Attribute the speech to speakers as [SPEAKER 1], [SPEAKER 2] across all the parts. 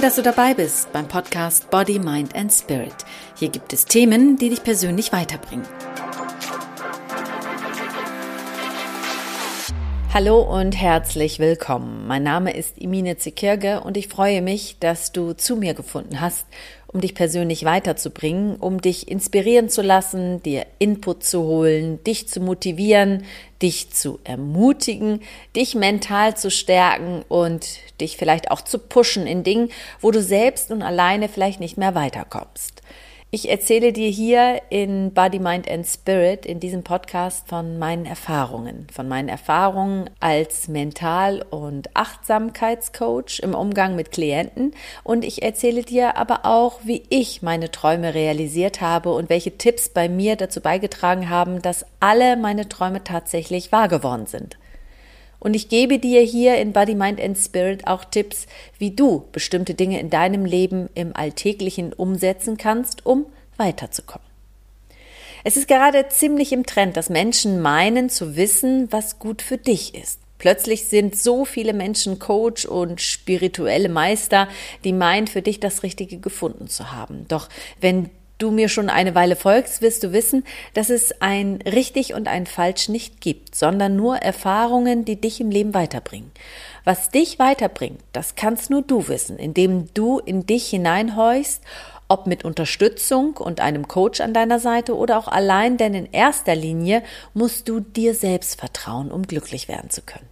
[SPEAKER 1] Toll, dass du dabei bist beim Podcast Body, Mind and Spirit. Hier gibt es Themen, die dich persönlich weiterbringen. Hallo und herzlich willkommen. Mein Name ist Imine Zekirge und ich freue mich, dass du zu mir gefunden hast, um dich persönlich weiterzubringen, um dich inspirieren zu lassen, dir Input zu holen, dich zu motivieren, dich zu ermutigen, dich mental zu stärken und dich vielleicht auch zu pushen in Dingen, wo du selbst und alleine vielleicht nicht mehr weiterkommst. Ich erzähle dir hier in Body, Mind and Spirit in diesem Podcast von meinen Erfahrungen, von meinen Erfahrungen als Mental- und Achtsamkeitscoach im Umgang mit Klienten und ich erzähle dir aber auch, wie ich meine Träume realisiert habe und welche Tipps bei mir dazu beigetragen haben, dass alle meine Träume tatsächlich wahr geworden sind. Und ich gebe dir hier in Body, Mind and Spirit auch Tipps, wie du bestimmte Dinge in deinem Leben im Alltäglichen umsetzen kannst, um weiterzukommen. Es ist gerade ziemlich im Trend, dass Menschen meinen zu wissen, was gut für dich ist. Plötzlich sind so viele Menschen Coach und spirituelle Meister, die meinen, für dich das Richtige gefunden zu haben. Doch wenn du mir schon eine Weile folgst, wirst du wissen, dass es ein richtig und ein falsch nicht gibt, sondern nur Erfahrungen, die dich im Leben weiterbringen. Was dich weiterbringt, das kannst nur du wissen, indem du in dich hineinhorchst, ob mit Unterstützung und einem Coach an deiner Seite oder auch allein, denn in erster Linie musst du dir selbst vertrauen, um glücklich werden zu können.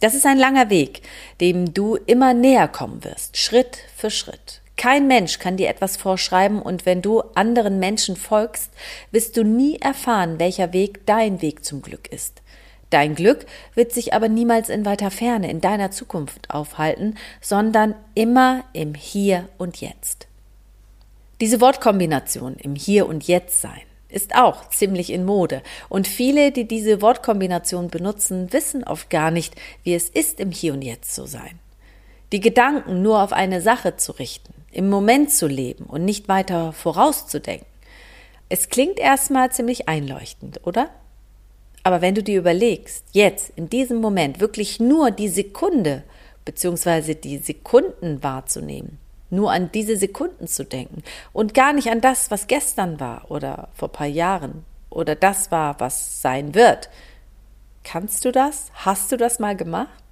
[SPEAKER 1] Das ist ein langer Weg, dem du immer näher kommen wirst, Schritt für Schritt. Kein Mensch kann dir etwas vorschreiben und wenn du anderen Menschen folgst, wirst du nie erfahren, welcher Weg dein Weg zum Glück ist. Dein Glück wird sich aber niemals in weiter Ferne in deiner Zukunft aufhalten, sondern immer im Hier und Jetzt. Diese Wortkombination im Hier und Jetzt sein ist auch ziemlich in Mode. Und viele, die diese Wortkombination benutzen, wissen oft gar nicht, wie es ist, im Hier und Jetzt zu sein. Die Gedanken nur auf eine Sache zu richten, im Moment zu leben und nicht weiter vorauszudenken. Es klingt erstmal ziemlich einleuchtend, oder? Aber wenn du dir überlegst, jetzt, in diesem Moment, wirklich nur die Sekunde bzw. die Sekunden wahrzunehmen, nur an diese Sekunden zu denken und gar nicht an das, was gestern war oder vor paar Jahren oder das war, was sein wird. Kannst du das? Hast du das mal gemacht?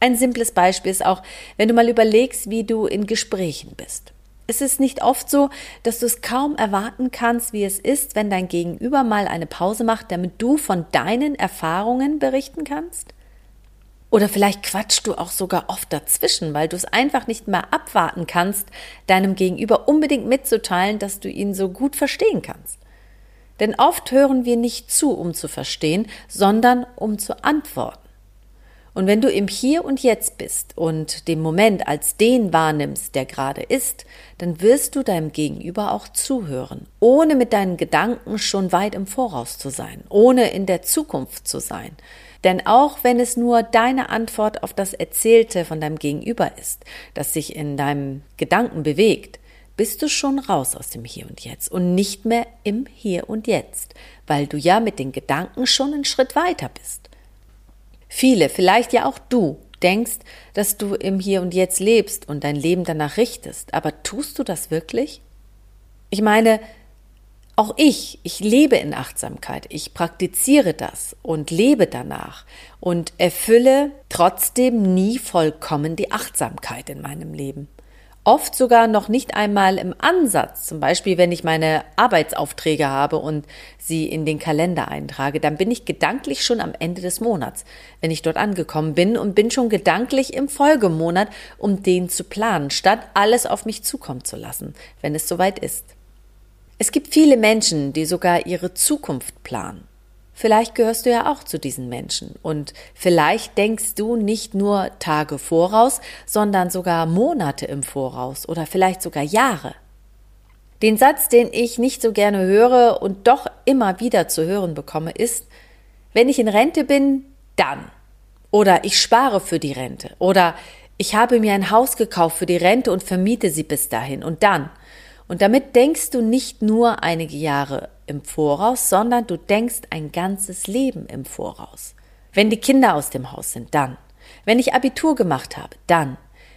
[SPEAKER 1] Ein simples Beispiel ist auch, wenn du mal überlegst, wie du in Gesprächen bist. Es ist nicht oft so, dass du es kaum erwarten kannst, wie es ist, wenn dein Gegenüber mal eine Pause macht, damit du von deinen Erfahrungen berichten kannst? Oder vielleicht quatschst du auch sogar oft dazwischen, weil du es einfach nicht mehr abwarten kannst, deinem Gegenüber unbedingt mitzuteilen, dass du ihn so gut verstehen kannst. Denn oft hören wir nicht zu, um zu verstehen, sondern um zu antworten. Und wenn du im Hier und Jetzt bist und den Moment als den wahrnimmst, der gerade ist, dann wirst du deinem Gegenüber auch zuhören, ohne mit deinen Gedanken schon weit im Voraus zu sein, ohne in der Zukunft zu sein. Denn auch wenn es nur deine Antwort auf das Erzählte von deinem Gegenüber ist, das sich in deinem Gedanken bewegt, bist du schon raus aus dem Hier und Jetzt und nicht mehr im Hier und Jetzt, weil du ja mit den Gedanken schon einen Schritt weiter bist. Viele, vielleicht ja auch du, denkst, dass du im Hier und Jetzt lebst und dein Leben danach richtest, aber tust du das wirklich? Ich meine, auch ich, ich lebe in Achtsamkeit, ich praktiziere das und lebe danach und erfülle trotzdem nie vollkommen die Achtsamkeit in meinem Leben oft sogar noch nicht einmal im Ansatz. Zum Beispiel, wenn ich meine Arbeitsaufträge habe und sie in den Kalender eintrage, dann bin ich gedanklich schon am Ende des Monats, wenn ich dort angekommen bin und bin schon gedanklich im Folgemonat, um den zu planen, statt alles auf mich zukommen zu lassen, wenn es soweit ist. Es gibt viele Menschen, die sogar ihre Zukunft planen. Vielleicht gehörst du ja auch zu diesen Menschen und vielleicht denkst du nicht nur Tage voraus, sondern sogar Monate im Voraus oder vielleicht sogar Jahre. Den Satz, den ich nicht so gerne höre und doch immer wieder zu hören bekomme, ist, wenn ich in Rente bin, dann. Oder ich spare für die Rente. Oder ich habe mir ein Haus gekauft für die Rente und vermiete sie bis dahin. Und dann. Und damit denkst du nicht nur einige Jahre im Voraus, sondern du denkst ein ganzes Leben im Voraus. Wenn die Kinder aus dem Haus sind, dann. Wenn ich Abitur gemacht habe, dann.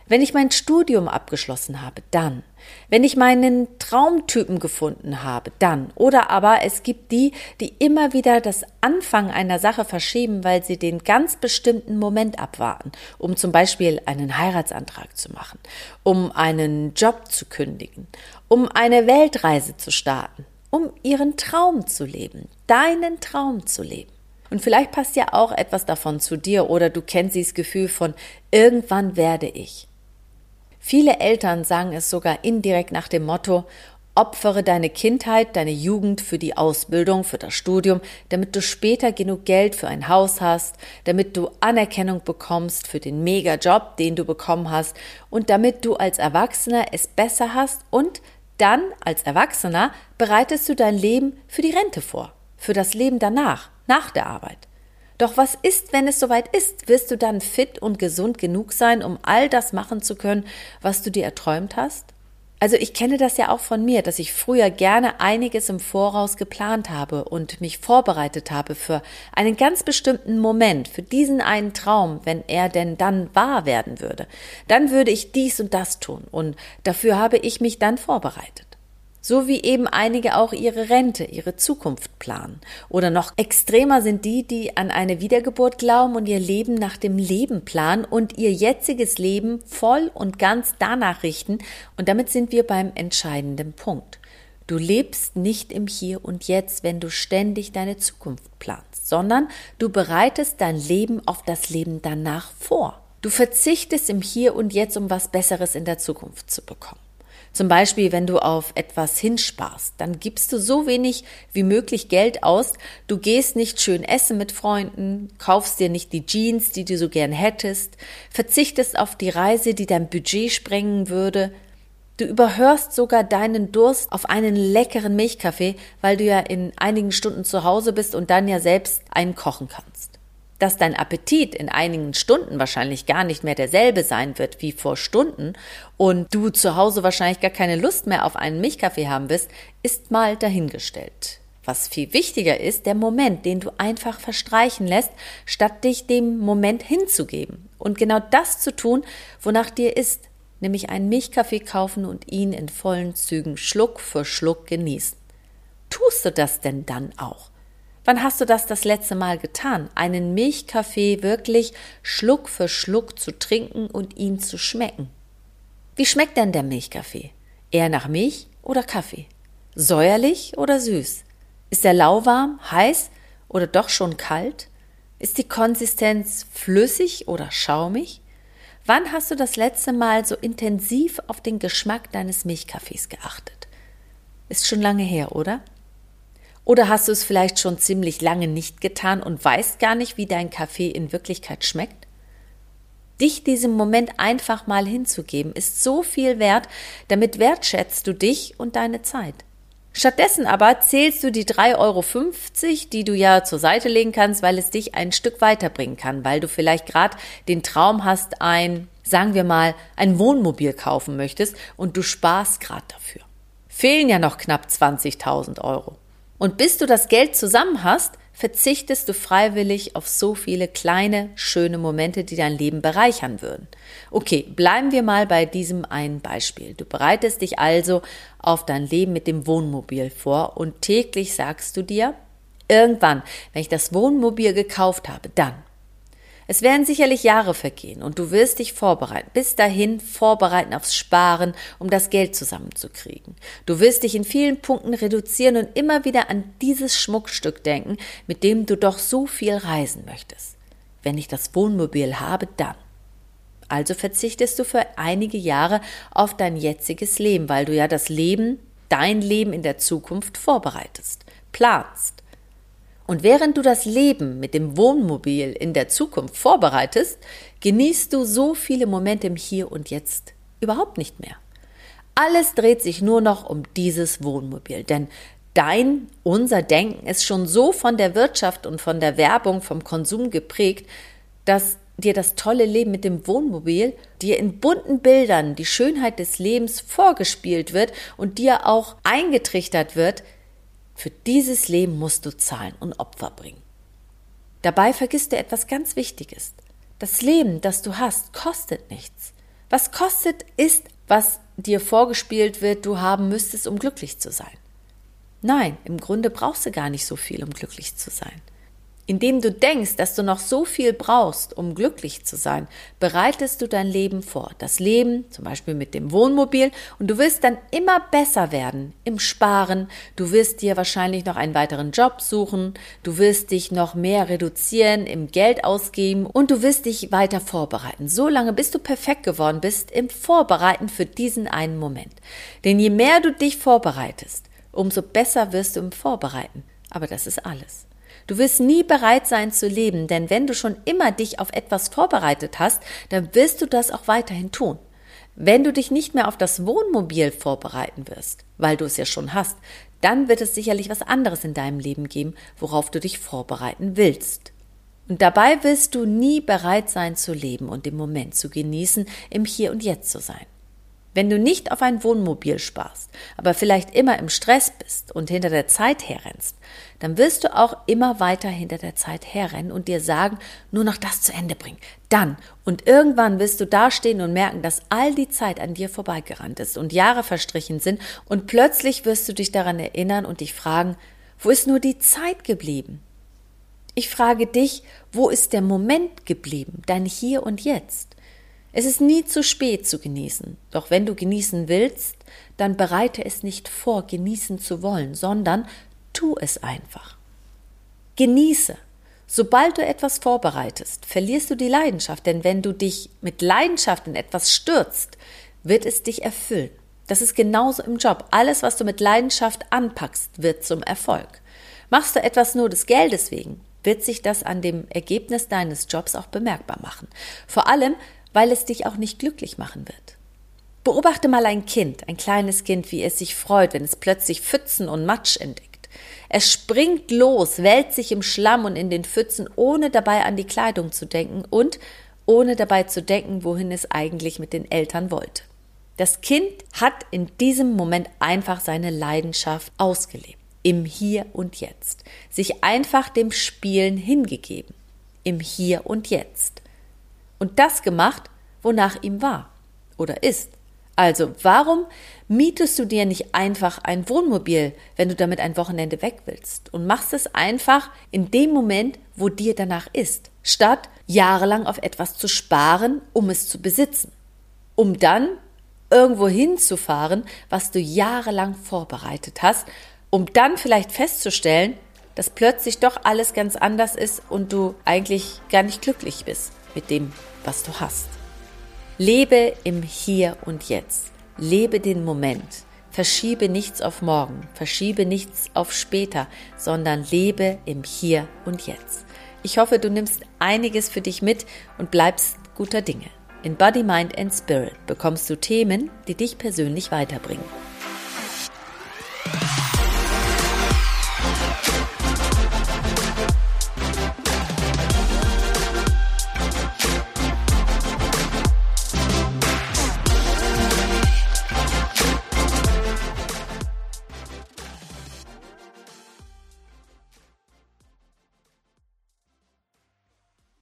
[SPEAKER 1] Wenn ich mein Studium abgeschlossen habe, dann. Wenn ich meinen Traumtypen gefunden habe, dann. Oder aber es gibt die, die immer wieder das Anfang einer Sache verschieben, weil sie den ganz bestimmten Moment abwarten, um zum Beispiel einen Heiratsantrag zu machen, um einen Job zu kündigen, um eine Weltreise zu starten, um ihren Traum zu leben, deinen Traum zu leben. Und vielleicht passt ja auch etwas davon zu dir oder du kennst dieses Gefühl von irgendwann werde ich. Viele Eltern sagen es sogar indirekt nach dem Motto, opfere deine Kindheit, deine Jugend für die Ausbildung, für das Studium, damit du später genug Geld für ein Haus hast, damit du Anerkennung bekommst für den Mega-Job, den du bekommen hast und damit du als Erwachsener es besser hast und dann als Erwachsener bereitest du dein Leben für die Rente vor, für das Leben danach, nach der Arbeit. Doch was ist, wenn es soweit ist? Wirst du dann fit und gesund genug sein, um all das machen zu können, was du dir erträumt hast? Also ich kenne das ja auch von mir, dass ich früher gerne einiges im Voraus geplant habe und mich vorbereitet habe für einen ganz bestimmten Moment, für diesen einen Traum, wenn er denn dann wahr werden würde. Dann würde ich dies und das tun und dafür habe ich mich dann vorbereitet. So wie eben einige auch ihre Rente, ihre Zukunft planen. Oder noch extremer sind die, die an eine Wiedergeburt glauben und ihr Leben nach dem Leben planen und ihr jetziges Leben voll und ganz danach richten. Und damit sind wir beim entscheidenden Punkt. Du lebst nicht im Hier und Jetzt, wenn du ständig deine Zukunft planst, sondern du bereitest dein Leben auf das Leben danach vor. Du verzichtest im Hier und Jetzt, um was Besseres in der Zukunft zu bekommen. Zum Beispiel, wenn du auf etwas hinsparst, dann gibst du so wenig wie möglich Geld aus. Du gehst nicht schön essen mit Freunden, kaufst dir nicht die Jeans, die du so gern hättest, verzichtest auf die Reise, die dein Budget sprengen würde. Du überhörst sogar deinen Durst auf einen leckeren Milchkaffee, weil du ja in einigen Stunden zu Hause bist und dann ja selbst einen kochen kannst dass dein Appetit in einigen Stunden wahrscheinlich gar nicht mehr derselbe sein wird wie vor Stunden und du zu Hause wahrscheinlich gar keine Lust mehr auf einen Milchkaffee haben wirst, ist mal dahingestellt. Was viel wichtiger ist, der Moment, den du einfach verstreichen lässt, statt dich dem Moment hinzugeben und genau das zu tun, wonach dir ist, nämlich einen Milchkaffee kaufen und ihn in vollen Zügen Schluck für Schluck genießen. Tust du das denn dann auch? Wann hast du das das letzte Mal getan? Einen Milchkaffee wirklich Schluck für Schluck zu trinken und ihn zu schmecken. Wie schmeckt denn der Milchkaffee? Eher nach Milch oder Kaffee? Säuerlich oder süß? Ist er lauwarm, heiß oder doch schon kalt? Ist die Konsistenz flüssig oder schaumig? Wann hast du das letzte Mal so intensiv auf den Geschmack deines Milchkaffees geachtet? Ist schon lange her, oder? Oder hast du es vielleicht schon ziemlich lange nicht getan und weißt gar nicht, wie dein Kaffee in Wirklichkeit schmeckt? Dich diesem Moment einfach mal hinzugeben, ist so viel wert, damit wertschätzt du dich und deine Zeit. Stattdessen aber zählst du die 3,50 Euro, die du ja zur Seite legen kannst, weil es dich ein Stück weiterbringen kann, weil du vielleicht gerade den Traum hast, ein, sagen wir mal, ein Wohnmobil kaufen möchtest und du sparst gerade dafür. Fehlen ja noch knapp 20.000 Euro. Und bis du das Geld zusammen hast, verzichtest du freiwillig auf so viele kleine, schöne Momente, die dein Leben bereichern würden. Okay, bleiben wir mal bei diesem einen Beispiel. Du bereitest dich also auf dein Leben mit dem Wohnmobil vor und täglich sagst du dir, irgendwann, wenn ich das Wohnmobil gekauft habe, dann es werden sicherlich Jahre vergehen und du wirst dich vorbereiten, bis dahin vorbereiten aufs Sparen, um das Geld zusammenzukriegen. Du wirst dich in vielen Punkten reduzieren und immer wieder an dieses Schmuckstück denken, mit dem du doch so viel reisen möchtest. Wenn ich das Wohnmobil habe, dann. Also verzichtest du für einige Jahre auf dein jetziges Leben, weil du ja das Leben, dein Leben in der Zukunft vorbereitest, planst. Und während du das Leben mit dem Wohnmobil in der Zukunft vorbereitest, genießt du so viele Momente im Hier und Jetzt überhaupt nicht mehr. Alles dreht sich nur noch um dieses Wohnmobil, denn dein, unser Denken ist schon so von der Wirtschaft und von der Werbung, vom Konsum geprägt, dass dir das tolle Leben mit dem Wohnmobil, dir in bunten Bildern die Schönheit des Lebens vorgespielt wird und dir auch eingetrichtert wird, für dieses Leben musst du zahlen und Opfer bringen. Dabei vergisst du etwas ganz Wichtiges. Das Leben, das du hast, kostet nichts. Was kostet ist, was dir vorgespielt wird, du haben müsstest, um glücklich zu sein. Nein, im Grunde brauchst du gar nicht so viel, um glücklich zu sein. Indem du denkst, dass du noch so viel brauchst, um glücklich zu sein, bereitest du dein Leben vor. Das Leben, zum Beispiel mit dem Wohnmobil, und du wirst dann immer besser werden im Sparen. Du wirst dir wahrscheinlich noch einen weiteren Job suchen. Du wirst dich noch mehr reduzieren im Geld ausgeben und du wirst dich weiter vorbereiten. So lange, bis du perfekt geworden bist im Vorbereiten für diesen einen Moment. Denn je mehr du dich vorbereitest, umso besser wirst du im Vorbereiten. Aber das ist alles. Du wirst nie bereit sein zu leben, denn wenn du schon immer dich auf etwas vorbereitet hast, dann wirst du das auch weiterhin tun. Wenn du dich nicht mehr auf das Wohnmobil vorbereiten wirst, weil du es ja schon hast, dann wird es sicherlich was anderes in deinem Leben geben, worauf du dich vorbereiten willst. Und dabei wirst du nie bereit sein zu leben und im Moment zu genießen, im Hier und Jetzt zu sein. Wenn du nicht auf ein Wohnmobil sparst, aber vielleicht immer im Stress bist und hinter der Zeit herrennst, dann wirst du auch immer weiter hinter der Zeit herrennen und dir sagen, nur noch das zu Ende bringen. Dann. Und irgendwann wirst du dastehen und merken, dass all die Zeit an dir vorbeigerannt ist und Jahre verstrichen sind und plötzlich wirst du dich daran erinnern und dich fragen, wo ist nur die Zeit geblieben? Ich frage dich, wo ist der Moment geblieben, dein Hier und Jetzt? Es ist nie zu spät zu genießen. Doch wenn du genießen willst, dann bereite es nicht vor, genießen zu wollen, sondern tu es einfach. Genieße. Sobald du etwas vorbereitest, verlierst du die Leidenschaft, denn wenn du dich mit Leidenschaft in etwas stürzt, wird es dich erfüllen. Das ist genauso im Job. Alles, was du mit Leidenschaft anpackst, wird zum Erfolg. Machst du etwas nur des Geldes wegen, wird sich das an dem Ergebnis deines Jobs auch bemerkbar machen. Vor allem, weil es dich auch nicht glücklich machen wird. Beobachte mal ein Kind, ein kleines Kind, wie es sich freut, wenn es plötzlich Pfützen und Matsch entdeckt. Es springt los, wälzt sich im Schlamm und in den Pfützen, ohne dabei an die Kleidung zu denken und ohne dabei zu denken, wohin es eigentlich mit den Eltern wollte. Das Kind hat in diesem Moment einfach seine Leidenschaft ausgelebt, im Hier und Jetzt, sich einfach dem Spielen hingegeben, im Hier und Jetzt und das gemacht, wonach ihm war oder ist. Also, warum mietest du dir nicht einfach ein Wohnmobil, wenn du damit ein Wochenende weg willst? Und machst es einfach in dem Moment, wo dir danach ist, statt jahrelang auf etwas zu sparen, um es zu besitzen, um dann irgendwo hinzufahren, was du jahrelang vorbereitet hast, um dann vielleicht festzustellen, dass plötzlich doch alles ganz anders ist und du eigentlich gar nicht glücklich bist mit dem, was du hast. Lebe im Hier und Jetzt. Lebe den Moment. Verschiebe nichts auf morgen, verschiebe nichts auf später, sondern lebe im Hier und Jetzt. Ich hoffe, du nimmst einiges für dich mit und bleibst guter Dinge. In Body, Mind and Spirit bekommst du Themen, die dich persönlich weiterbringen.